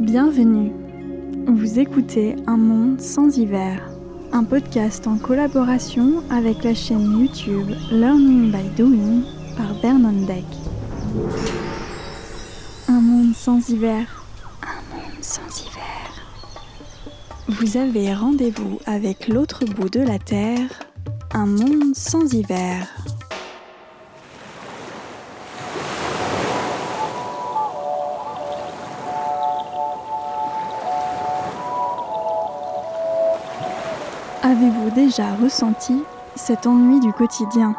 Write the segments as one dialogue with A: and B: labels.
A: Bienvenue. Vous écoutez Un monde sans hiver, un podcast en collaboration avec la chaîne YouTube Learning by Doing par Vernon Deck. Un monde sans hiver. Un monde sans hiver. Vous avez rendez-vous avec l'autre bout de la Terre. Un monde sans hiver. Avez-vous déjà ressenti cet ennui du quotidien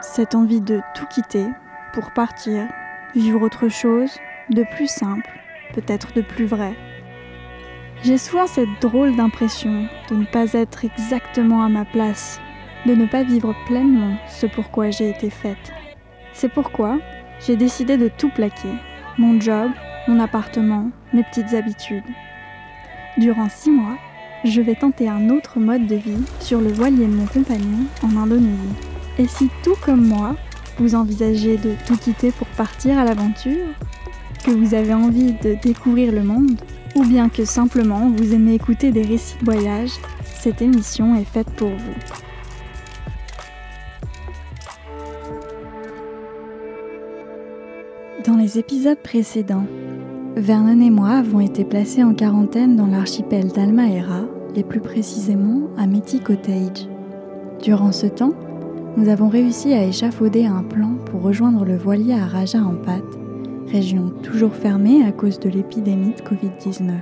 A: Cette envie de tout quitter pour partir, vivre autre chose, de plus simple, peut-être de plus vrai? J'ai souvent cette drôle d'impression de ne pas être exactement à ma place, de ne pas vivre pleinement ce pourquoi j'ai été faite. C'est pourquoi j'ai décidé de tout plaquer, mon job, mon appartement, mes petites habitudes. Durant six mois, je vais tenter un autre mode de vie sur le voilier de mon compagnon en Indonésie. Et si tout comme moi, vous envisagez de tout quitter pour partir à l'aventure, que vous avez envie de découvrir le monde, ou bien que simplement vous aimez écouter des récits de voyage, cette émission est faite pour vous. Dans les épisodes précédents, Vernon et moi avons été placés en quarantaine dans l'archipel d'Almaera, et plus précisément à Métis Cottage. Durant ce temps, nous avons réussi à échafauder un plan pour rejoindre le voilier à Raja Ampat, région toujours fermée à cause de l'épidémie de Covid-19.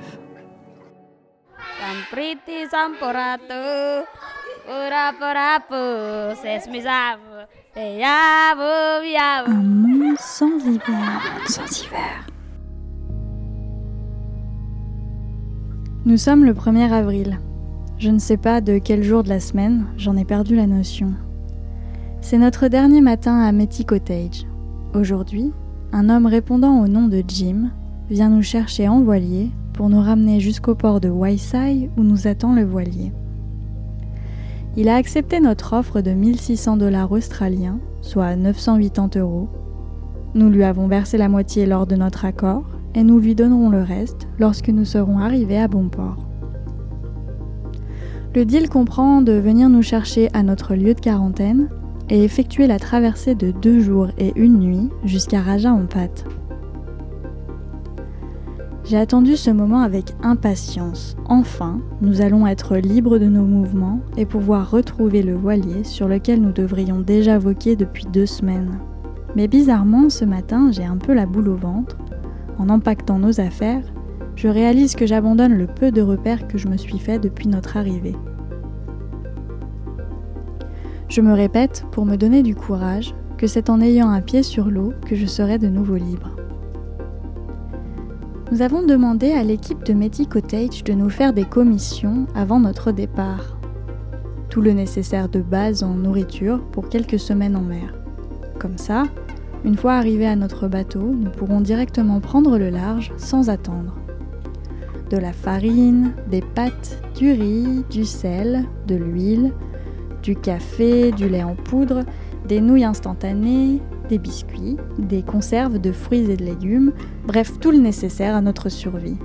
A: Un monde sans hiver, sans hiver. Nous sommes le 1er avril. Je ne sais pas de quel jour de la semaine, j'en ai perdu la notion. C'est notre dernier matin à Metty Cottage. Aujourd'hui, un homme répondant au nom de Jim vient nous chercher en voilier pour nous ramener jusqu'au port de Waisai où nous attend le voilier. Il a accepté notre offre de 1600 dollars australiens, soit 980 euros. Nous lui avons versé la moitié lors de notre accord et nous lui donnerons le reste lorsque nous serons arrivés à bon port. Le deal comprend de venir nous chercher à notre lieu de quarantaine et effectuer la traversée de deux jours et une nuit jusqu'à Raja en pâte. J'ai attendu ce moment avec impatience. Enfin, nous allons être libres de nos mouvements et pouvoir retrouver le voilier sur lequel nous devrions déjà voquer depuis deux semaines. Mais bizarrement, ce matin, j'ai un peu la boule au ventre en empaquetant nos affaires, je réalise que j'abandonne le peu de repères que je me suis fait depuis notre arrivée. Je me répète, pour me donner du courage, que c'est en ayant un pied sur l'eau que je serai de nouveau libre. Nous avons demandé à l'équipe de Meti Cottage de nous faire des commissions avant notre départ. Tout le nécessaire de base en nourriture pour quelques semaines en mer. Comme ça, une fois arrivés à notre bateau, nous pourrons directement prendre le large sans attendre. De la farine, des pâtes, du riz, du sel, de l'huile, du café, du lait en poudre, des nouilles instantanées, des biscuits, des conserves de fruits et de légumes, bref tout le nécessaire à notre survie.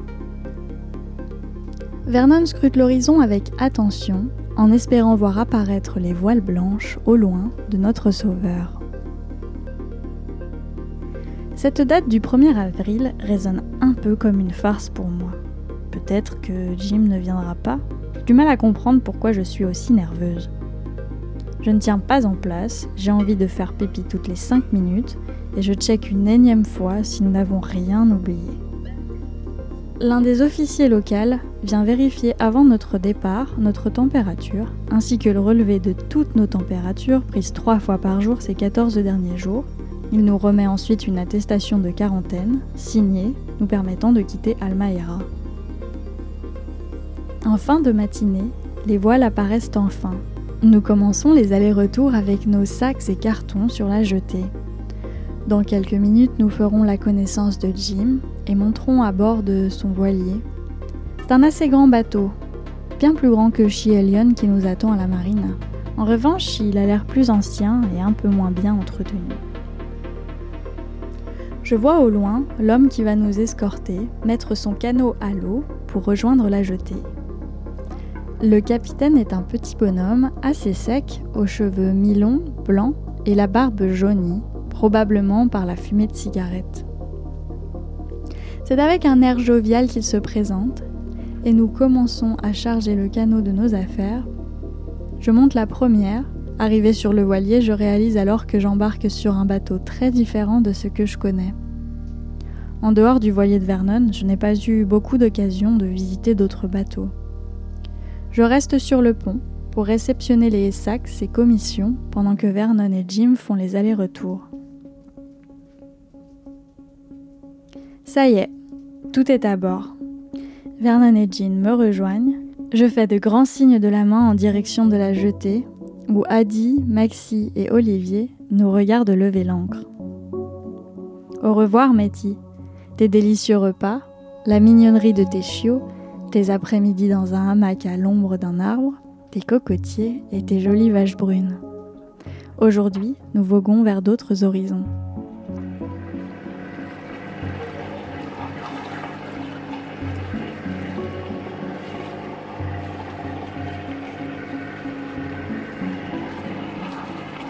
A: Vernon scrute l'horizon avec attention, en espérant voir apparaître les voiles blanches au loin de notre sauveur. Cette date du 1er avril résonne un peu comme une farce pour moi. Peut-être que Jim ne viendra pas. J'ai du mal à comprendre pourquoi je suis aussi nerveuse. Je ne tiens pas en place, j'ai envie de faire pipi toutes les 5 minutes et je check une énième fois si nous n'avons rien oublié. L'un des officiers locaux vient vérifier avant notre départ notre température, ainsi que le relevé de toutes nos températures prises trois fois par jour ces 14 derniers jours, il nous remet ensuite une attestation de quarantaine, signée, nous permettant de quitter Almaera. En fin de matinée, les voiles apparaissent enfin. Nous commençons les allers-retours avec nos sacs et cartons sur la jetée. Dans quelques minutes, nous ferons la connaissance de Jim et monterons à bord de son voilier. C'est un assez grand bateau, bien plus grand que Shielion qui nous attend à la marine. En revanche, il a l'air plus ancien et un peu moins bien entretenu. Je vois au loin l'homme qui va nous escorter mettre son canot à l'eau pour rejoindre la jetée. Le capitaine est un petit bonhomme assez sec, aux cheveux mi-longs, blancs et la barbe jaunie, probablement par la fumée de cigarette. C'est avec un air jovial qu'il se présente et nous commençons à charger le canot de nos affaires. Je monte la première. Arrivé sur le voilier, je réalise alors que j'embarque sur un bateau très différent de ce que je connais. En dehors du voilier de Vernon, je n'ai pas eu beaucoup d'occasions de visiter d'autres bateaux. Je reste sur le pont pour réceptionner les sacs et commissions pendant que Vernon et Jim font les allers-retours. Ça y est, tout est à bord. Vernon et Jean me rejoignent. Je fais de grands signes de la main en direction de la jetée, où Adi, Maxi et Olivier nous regardent lever l'ancre. Au revoir, Métis. Tes délicieux repas, la mignonnerie de tes chiots, tes après-midi dans un hamac à l'ombre d'un arbre, tes cocotiers et tes jolies vaches brunes. Aujourd'hui, nous voguons vers d'autres horizons.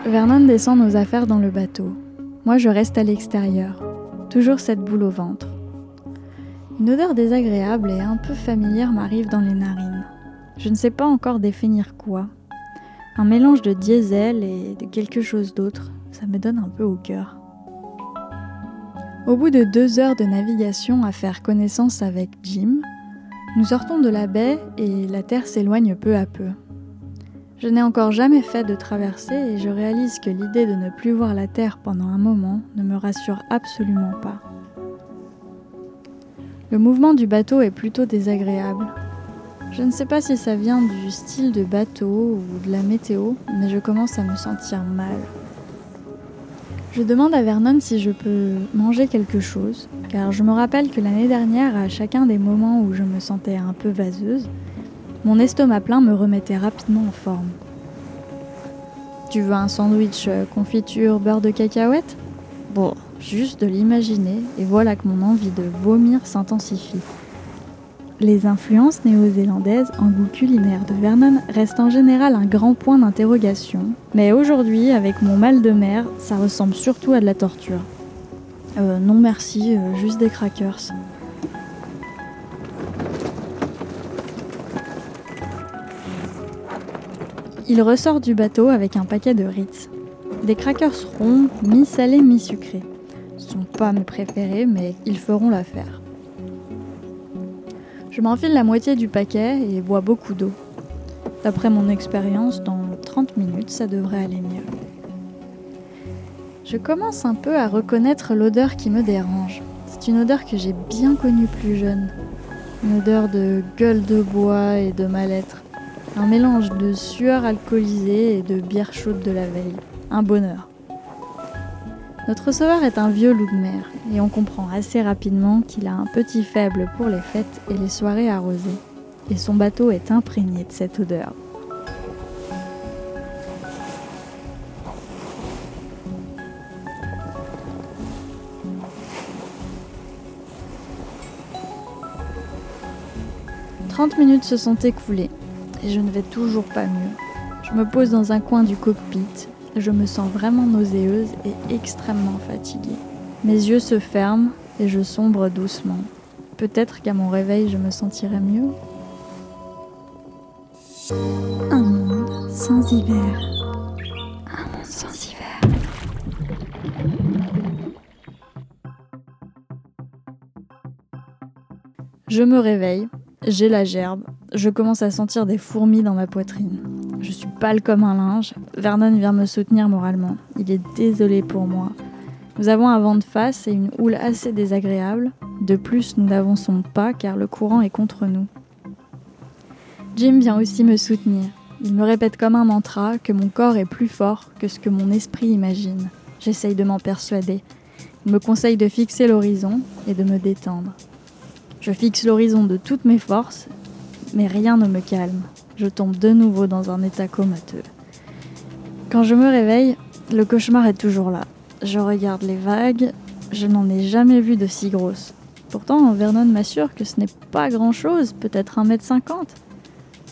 A: Vernon descend nos affaires dans le bateau. Moi, je reste à l'extérieur. Toujours cette boule au ventre. Une odeur désagréable et un peu familière m'arrive dans les narines. Je ne sais pas encore définir quoi. Un mélange de diesel et de quelque chose d'autre. Ça me donne un peu au cœur. Au bout de deux heures de navigation à faire connaissance avec Jim, nous sortons de la baie et la terre s'éloigne peu à peu. Je n'ai encore jamais fait de traversée et je réalise que l'idée de ne plus voir la Terre pendant un moment ne me rassure absolument pas. Le mouvement du bateau est plutôt désagréable. Je ne sais pas si ça vient du style de bateau ou de la météo, mais je commence à me sentir mal. Je demande à Vernon si je peux manger quelque chose, car je me rappelle que l'année dernière, à chacun des moments où je me sentais un peu vaseuse, mon estomac plein me remettait rapidement en forme. Tu veux un sandwich euh, confiture beurre de cacahuète? Bon, juste de l'imaginer, et voilà que mon envie de vomir s'intensifie. Les influences néo-zélandaises en goût culinaire de Vernon restent en général un grand point d'interrogation, mais aujourd'hui, avec mon mal de mer, ça ressemble surtout à de la torture. Euh, non merci, euh, juste des crackers. Il ressort du bateau avec un paquet de Ritz. Des crackers ronds, mi-salés, mi-sucrés. Ce sont pas mes préférés, mais ils feront l'affaire. Je m'enfile la moitié du paquet et bois beaucoup d'eau. D'après mon expérience, dans 30 minutes, ça devrait aller mieux. Je commence un peu à reconnaître l'odeur qui me dérange. C'est une odeur que j'ai bien connue plus jeune. Une odeur de gueule de bois et de mal-être. Un mélange de sueur alcoolisée et de bière chaude de la veille. Un bonheur. Notre sauveur est un vieux loup de mer et on comprend assez rapidement qu'il a un petit faible pour les fêtes et les soirées arrosées. Et son bateau est imprégné de cette odeur. Trente minutes se sont écoulées et je ne vais toujours pas mieux. Je me pose dans un coin du cockpit, je me sens vraiment nauséeuse et extrêmement fatiguée. Mes yeux se ferment et je sombre doucement. Peut-être qu'à mon réveil, je me sentirai mieux. Un monde sans hiver. Un monde sans hiver. Je me réveille, j'ai la gerbe, je commence à sentir des fourmis dans ma poitrine. Je suis pâle comme un linge. Vernon vient me soutenir moralement. Il est désolé pour moi. Nous avons un vent de face et une houle assez désagréable. De plus, nous n'avançons pas car le courant est contre nous. Jim vient aussi me soutenir. Il me répète comme un mantra que mon corps est plus fort que ce que mon esprit imagine. J'essaye de m'en persuader. Il me conseille de fixer l'horizon et de me détendre. Je fixe l'horizon de toutes mes forces mais rien ne me calme. Je tombe de nouveau dans un état comateux. Quand je me réveille, le cauchemar est toujours là. Je regarde les vagues, Je n'en ai jamais vu de si grosse. Pourtant, Vernon m'assure que ce n'est pas grand-chose, peut-être 1m50.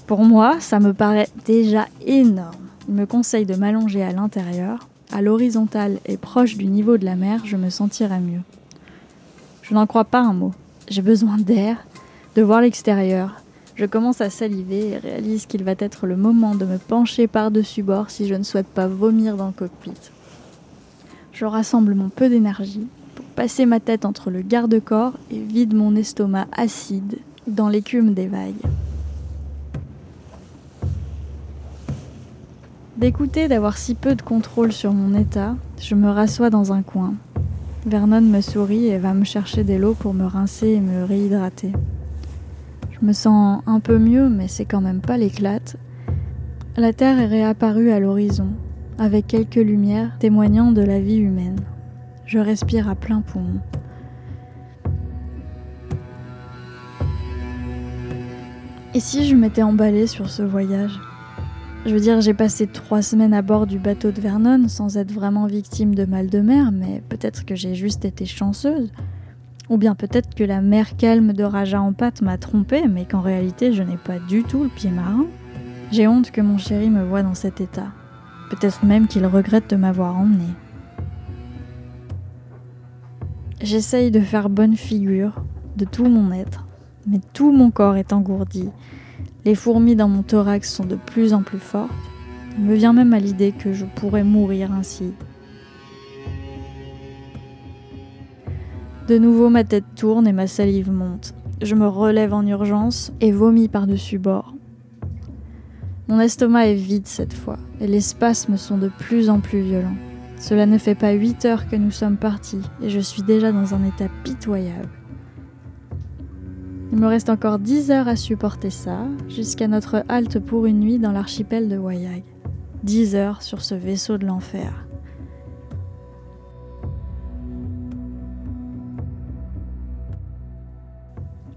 A: Pour moi, ça me paraît déjà énorme. Il me conseille de m'allonger à l'intérieur. À l'horizontale et proche du niveau de la mer, je me sentirai mieux. Je n'en crois pas un mot. J'ai besoin d'air, de voir l'extérieur. Je commence à saliver et réalise qu'il va être le moment de me pencher par-dessus bord si je ne souhaite pas vomir dans le cockpit. Je rassemble mon peu d'énergie pour passer ma tête entre le garde-corps et vide mon estomac acide dans l'écume des vagues. D'écouter d'avoir si peu de contrôle sur mon état, je me rassois dans un coin. Vernon me sourit et va me chercher des lots pour me rincer et me réhydrater. Je me sens un peu mieux, mais c'est quand même pas l'éclate. La Terre est réapparue à l'horizon, avec quelques lumières témoignant de la vie humaine. Je respire à plein poumon. Et si je m'étais emballée sur ce voyage? Je veux dire, j'ai passé trois semaines à bord du bateau de Vernon sans être vraiment victime de mal de mer, mais peut-être que j'ai juste été chanceuse. Ou bien peut-être que la mer calme de Raja en pâte m'a trompée, mais qu'en réalité je n'ai pas du tout le pied marin. J'ai honte que mon chéri me voie dans cet état. Peut-être même qu'il regrette de m'avoir emmené. J'essaye de faire bonne figure de tout mon être, mais tout mon corps est engourdi. Les fourmis dans mon thorax sont de plus en plus fortes. Il me vient même à l'idée que je pourrais mourir ainsi. De nouveau, ma tête tourne et ma salive monte. Je me relève en urgence et vomis par-dessus bord. Mon estomac est vide cette fois et les spasmes sont de plus en plus violents. Cela ne fait pas 8 heures que nous sommes partis et je suis déjà dans un état pitoyable. Il me reste encore 10 heures à supporter ça, jusqu'à notre halte pour une nuit dans l'archipel de Wayag. 10 heures sur ce vaisseau de l'enfer.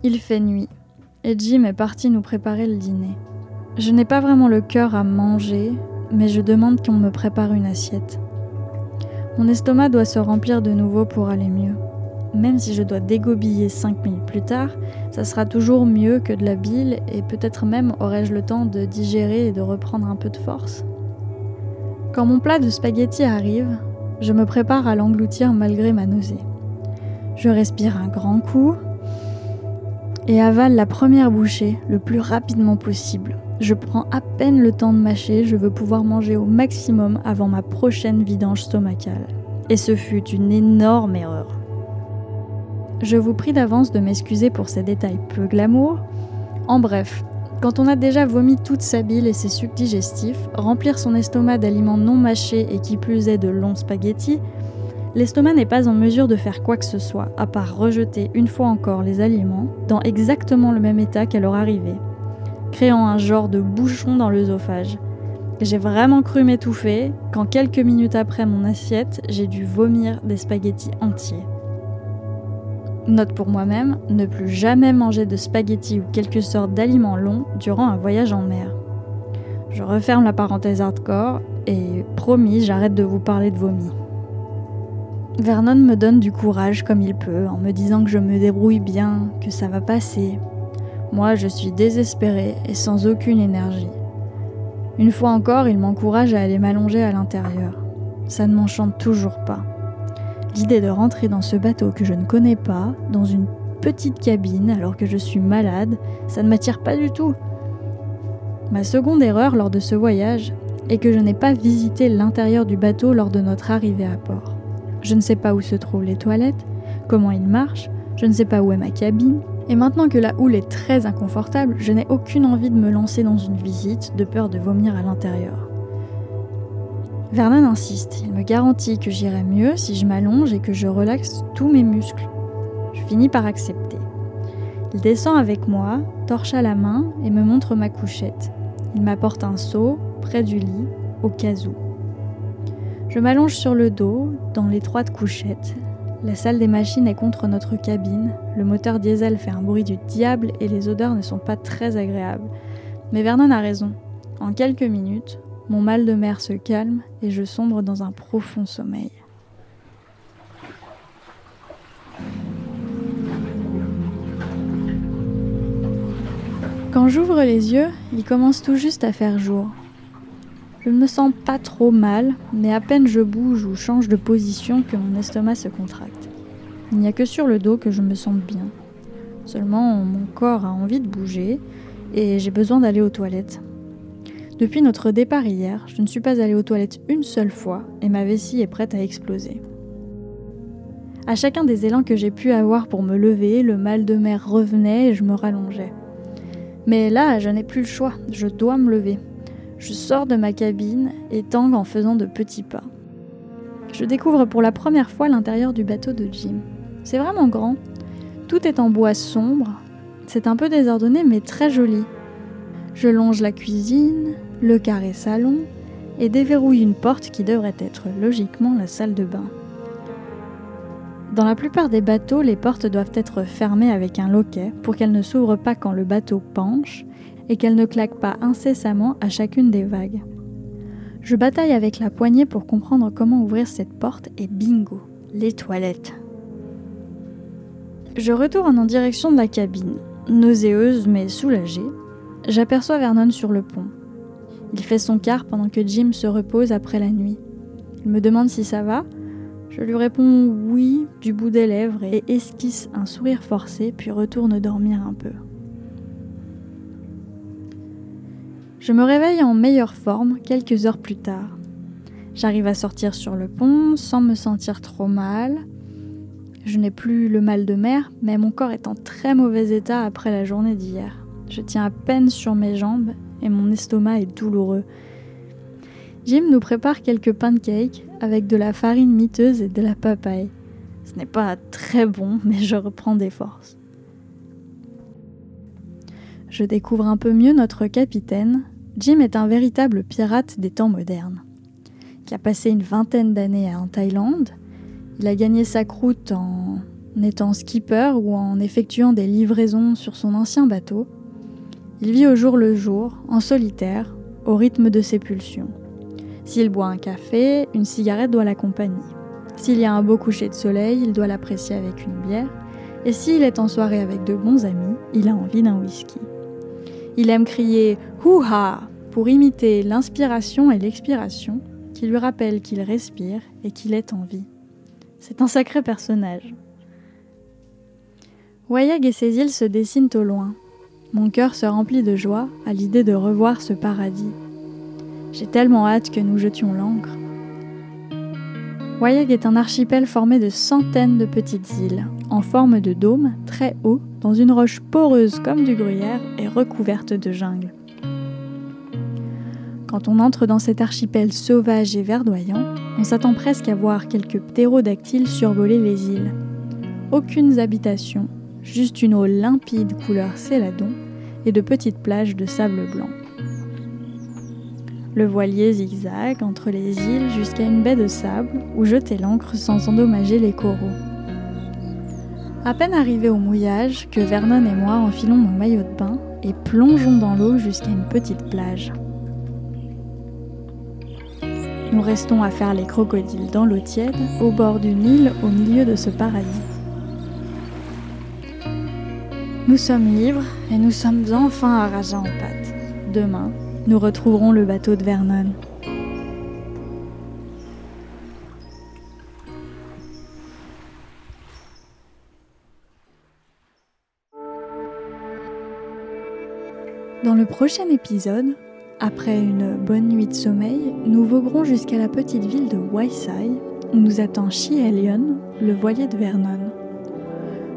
A: Il fait nuit, et Jim est parti nous préparer le dîner. Je n'ai pas vraiment le cœur à manger, mais je demande qu'on me prépare une assiette. Mon estomac doit se remplir de nouveau pour aller mieux. Même si je dois dégobiller 5 minutes plus tard, ça sera toujours mieux que de la bile et peut-être même aurai-je le temps de digérer et de reprendre un peu de force. Quand mon plat de spaghettis arrive, je me prépare à l'engloutir malgré ma nausée. Je respire un grand coup et avale la première bouchée le plus rapidement possible. Je prends à peine le temps de mâcher, je veux pouvoir manger au maximum avant ma prochaine vidange stomacale. Et ce fut une énorme erreur. Je vous prie d'avance de m'excuser pour ces détails peu glamour. En bref, quand on a déjà vomi toute sa bile et ses sucs digestifs, remplir son estomac d'aliments non mâchés et qui plus est de longs spaghettis, l'estomac n'est pas en mesure de faire quoi que ce soit, à part rejeter une fois encore les aliments dans exactement le même état qu'à leur arrivée, créant un genre de bouchon dans l'œsophage. J'ai vraiment cru m'étouffer quand quelques minutes après mon assiette, j'ai dû vomir des spaghettis entiers. Note pour moi-même, ne plus jamais manger de spaghettis ou quelque sorte d'aliments longs durant un voyage en mer. Je referme la parenthèse hardcore et promis, j'arrête de vous parler de vomi. Vernon me donne du courage comme il peut en me disant que je me débrouille bien, que ça va passer, moi, je suis désespérée et sans aucune énergie. Une fois encore, il m'encourage à aller m'allonger à l'intérieur. Ça ne m'enchante toujours pas. L'idée de rentrer dans ce bateau que je ne connais pas, dans une petite cabine alors que je suis malade, ça ne m'attire pas du tout. Ma seconde erreur lors de ce voyage est que je n'ai pas visité l'intérieur du bateau lors de notre arrivée à port. Je ne sais pas où se trouvent les toilettes, comment ils marchent, je ne sais pas où est ma cabine, et maintenant que la houle est très inconfortable, je n'ai aucune envie de me lancer dans une visite de peur de vomir à l'intérieur. Vernon insiste, il me garantit que j'irai mieux si je m'allonge et que je relaxe tous mes muscles. Je finis par accepter. Il descend avec moi, torche à la main, et me montre ma couchette. Il m'apporte un seau près du lit, au cas où. Je m'allonge sur le dos, dans l'étroite couchette. La salle des machines est contre notre cabine, le moteur diesel fait un bruit du diable et les odeurs ne sont pas très agréables. Mais Vernon a raison. En quelques minutes, mon mal de mer se calme et je sombre dans un profond sommeil. Quand j'ouvre les yeux, il commence tout juste à faire jour. Je ne me sens pas trop mal, mais à peine je bouge ou change de position que mon estomac se contracte. Il n'y a que sur le dos que je me sens bien. Seulement, mon corps a envie de bouger et j'ai besoin d'aller aux toilettes. Depuis notre départ hier, je ne suis pas allée aux toilettes une seule fois et ma vessie est prête à exploser. À chacun des élans que j'ai pu avoir pour me lever, le mal de mer revenait et je me rallongeais. Mais là, je n'ai plus le choix, je dois me lever. Je sors de ma cabine et tangue en faisant de petits pas. Je découvre pour la première fois l'intérieur du bateau de Jim. C'est vraiment grand. Tout est en bois sombre. C'est un peu désordonné mais très joli. Je longe la cuisine, le carré salon et déverrouille une porte qui devrait être logiquement la salle de bain. Dans la plupart des bateaux, les portes doivent être fermées avec un loquet pour qu'elles ne s'ouvrent pas quand le bateau penche et qu'elles ne claquent pas incessamment à chacune des vagues. Je bataille avec la poignée pour comprendre comment ouvrir cette porte et bingo, les toilettes. Je retourne en direction de la cabine. Nauséeuse mais soulagée, j'aperçois Vernon sur le pont. Il fait son quart pendant que Jim se repose après la nuit. Il me demande si ça va je lui réponds oui du bout des lèvres et esquisse un sourire forcé, puis retourne dormir un peu. Je me réveille en meilleure forme quelques heures plus tard. J'arrive à sortir sur le pont sans me sentir trop mal. Je n'ai plus le mal de mer, mais mon corps est en très mauvais état après la journée d'hier. Je tiens à peine sur mes jambes et mon estomac est douloureux. Jim nous prépare quelques pancakes avec de la farine miteuse et de la papaye. Ce n'est pas très bon, mais je reprends des forces. Je découvre un peu mieux notre capitaine. Jim est un véritable pirate des temps modernes, qui a passé une vingtaine d'années en Thaïlande. Il a gagné sa croûte en étant skipper ou en effectuant des livraisons sur son ancien bateau. Il vit au jour le jour, en solitaire, au rythme de ses pulsions. S'il boit un café, une cigarette doit l'accompagner. S'il y a un beau coucher de soleil, il doit l'apprécier avec une bière. Et s'il est en soirée avec de bons amis, il a envie d'un whisky. Il aime crier Houha pour imiter l'inspiration et l'expiration qui lui rappellent qu'il respire et qu'il est en vie. C'est un sacré personnage. Wayag et ses îles se dessinent au loin. Mon cœur se remplit de joie à l'idée de revoir ce paradis j'ai tellement hâte que nous jetions l'ancre. Wayag est un archipel formé de centaines de petites îles, en forme de dôme, très haut, dans une roche poreuse comme du gruyère et recouverte de jungle. Quand on entre dans cet archipel sauvage et verdoyant, on s'attend presque à voir quelques ptérodactyles survoler les îles. Aucune habitation, juste une eau limpide couleur céladon et de petites plages de sable blanc. Le voilier zigzague entre les îles jusqu'à une baie de sable où jeter l'ancre sans endommager les coraux. À peine arrivés au mouillage, que Vernon et moi enfilons nos maillots de bain et plongeons dans l'eau jusqu'à une petite plage. Nous restons à faire les crocodiles dans l'eau tiède, au bord d'une île au milieu de ce paradis. Nous sommes libres et nous sommes enfin à Raja en pâte. Demain, nous retrouverons le bateau de Vernon. Dans le prochain épisode, après une bonne nuit de sommeil, nous voguerons jusqu'à la petite ville de Waisai, où nous attend Shielion, le voilier de Vernon.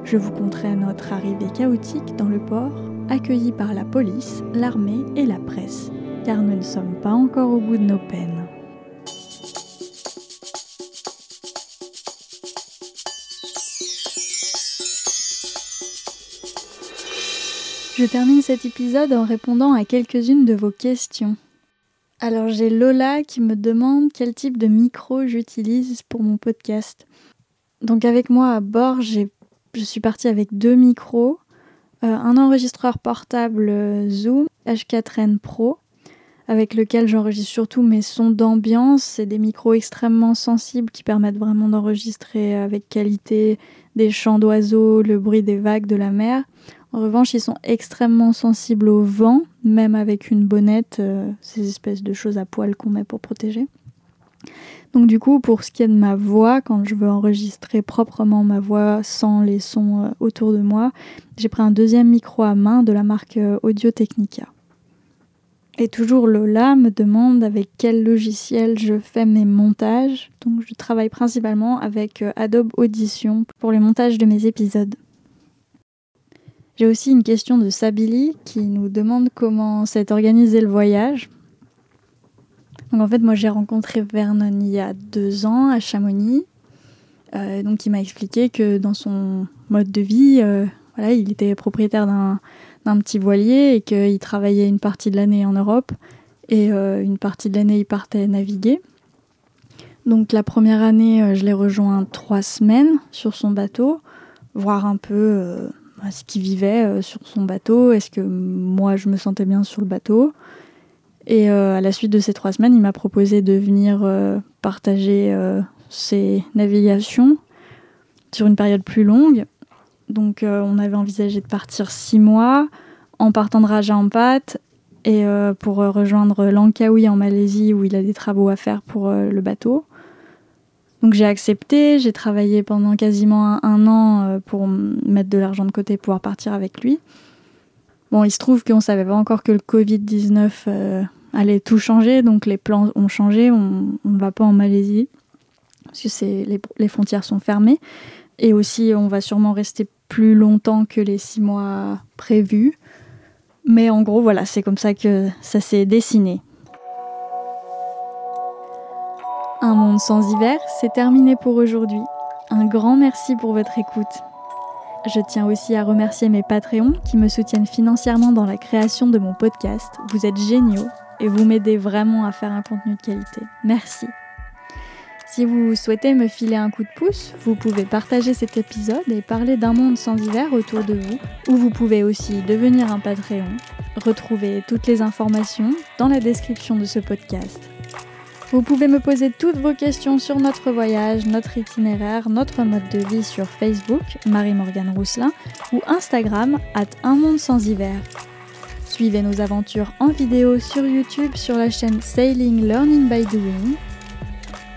A: Je vous conterai notre arrivée chaotique dans le port, accueilli par la police, l'armée et la presse car nous ne sommes pas encore au bout de nos peines. Je termine cet épisode en répondant à quelques-unes de vos questions. Alors j'ai Lola qui me demande quel type de micro j'utilise pour mon podcast. Donc avec moi à bord, je suis partie avec deux micros, euh, un enregistreur portable euh, Zoom H4n Pro avec lequel j'enregistre surtout mes sons d'ambiance. C'est des micros extrêmement sensibles qui permettent vraiment d'enregistrer avec qualité des chants d'oiseaux, le bruit des vagues de la mer. En revanche, ils sont extrêmement sensibles au vent, même avec une bonnette, euh, ces espèces de choses à poil qu'on met pour protéger. Donc du coup, pour ce qui est de ma voix, quand je veux enregistrer proprement ma voix sans les sons euh, autour de moi, j'ai pris un deuxième micro à main de la marque euh, Audio Technica. Et toujours Lola me demande avec quel logiciel je fais mes montages. Donc je travaille principalement avec Adobe Audition pour les montages de mes épisodes. J'ai aussi une question de Sabili qui nous demande comment s'est organisé le voyage. Donc en fait, moi j'ai rencontré Vernon il y a deux ans à Chamonix. Euh, donc il m'a expliqué que dans son mode de vie, euh, voilà, il était propriétaire d'un petit voilier et qu'il travaillait une partie de l'année en Europe et euh, une partie de l'année il partait naviguer. Donc la première année, je l'ai rejoint trois semaines sur son bateau, voir un peu ce qu'il vivait sur son bateau, est-ce que moi je me sentais bien sur le bateau. Et à la suite de ces trois semaines, il m'a proposé de venir partager ses navigations sur une période plus longue. Donc euh, on avait envisagé de partir six mois en partant de Raja Ampat et euh, pour euh, rejoindre Langkawi en Malaisie où il a des travaux à faire pour le bateau. Donc j'ai accepté, j'ai travaillé pendant quasiment un, an pour mettre de l'argent de côté pouvoir partir avec lui. Bon, il se trouve qu'on savait pas encore que le Covid-19 allait tout changer, donc les plans ont changé, on ne va pas en Malaisie, parce que les, frontières sont fermées. Et aussi, on va sûrement rester plus longtemps que les six mois prévus. Mais en gros, voilà, c'est comme ça que ça s'est dessiné. Un monde sans hiver, c'est terminé pour aujourd'hui. Un grand merci pour votre écoute. Je tiens aussi à remercier mes Patreons qui me soutiennent financièrement dans la création de mon podcast. Vous êtes géniaux et vous m'aidez vraiment à faire un contenu de qualité. Merci. Si vous souhaitez me filer un coup de pouce, vous pouvez partager cet épisode et parler d'un monde sans hiver autour de vous, ou vous pouvez aussi devenir un Patreon. Retrouvez toutes les informations dans la description de ce podcast. Vous pouvez me poser toutes vos questions sur notre voyage, notre itinéraire, notre mode de vie sur Facebook, Marie-Morgane Rousselin, ou Instagram, at Un Monde Sans Hiver. Suivez nos aventures en vidéo sur YouTube sur la chaîne Sailing Learning by Doing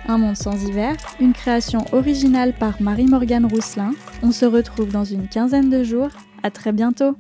A: un monde sans hiver, une création originale par Marie-Morgane Rousselin. On se retrouve dans une quinzaine de jours. À très bientôt!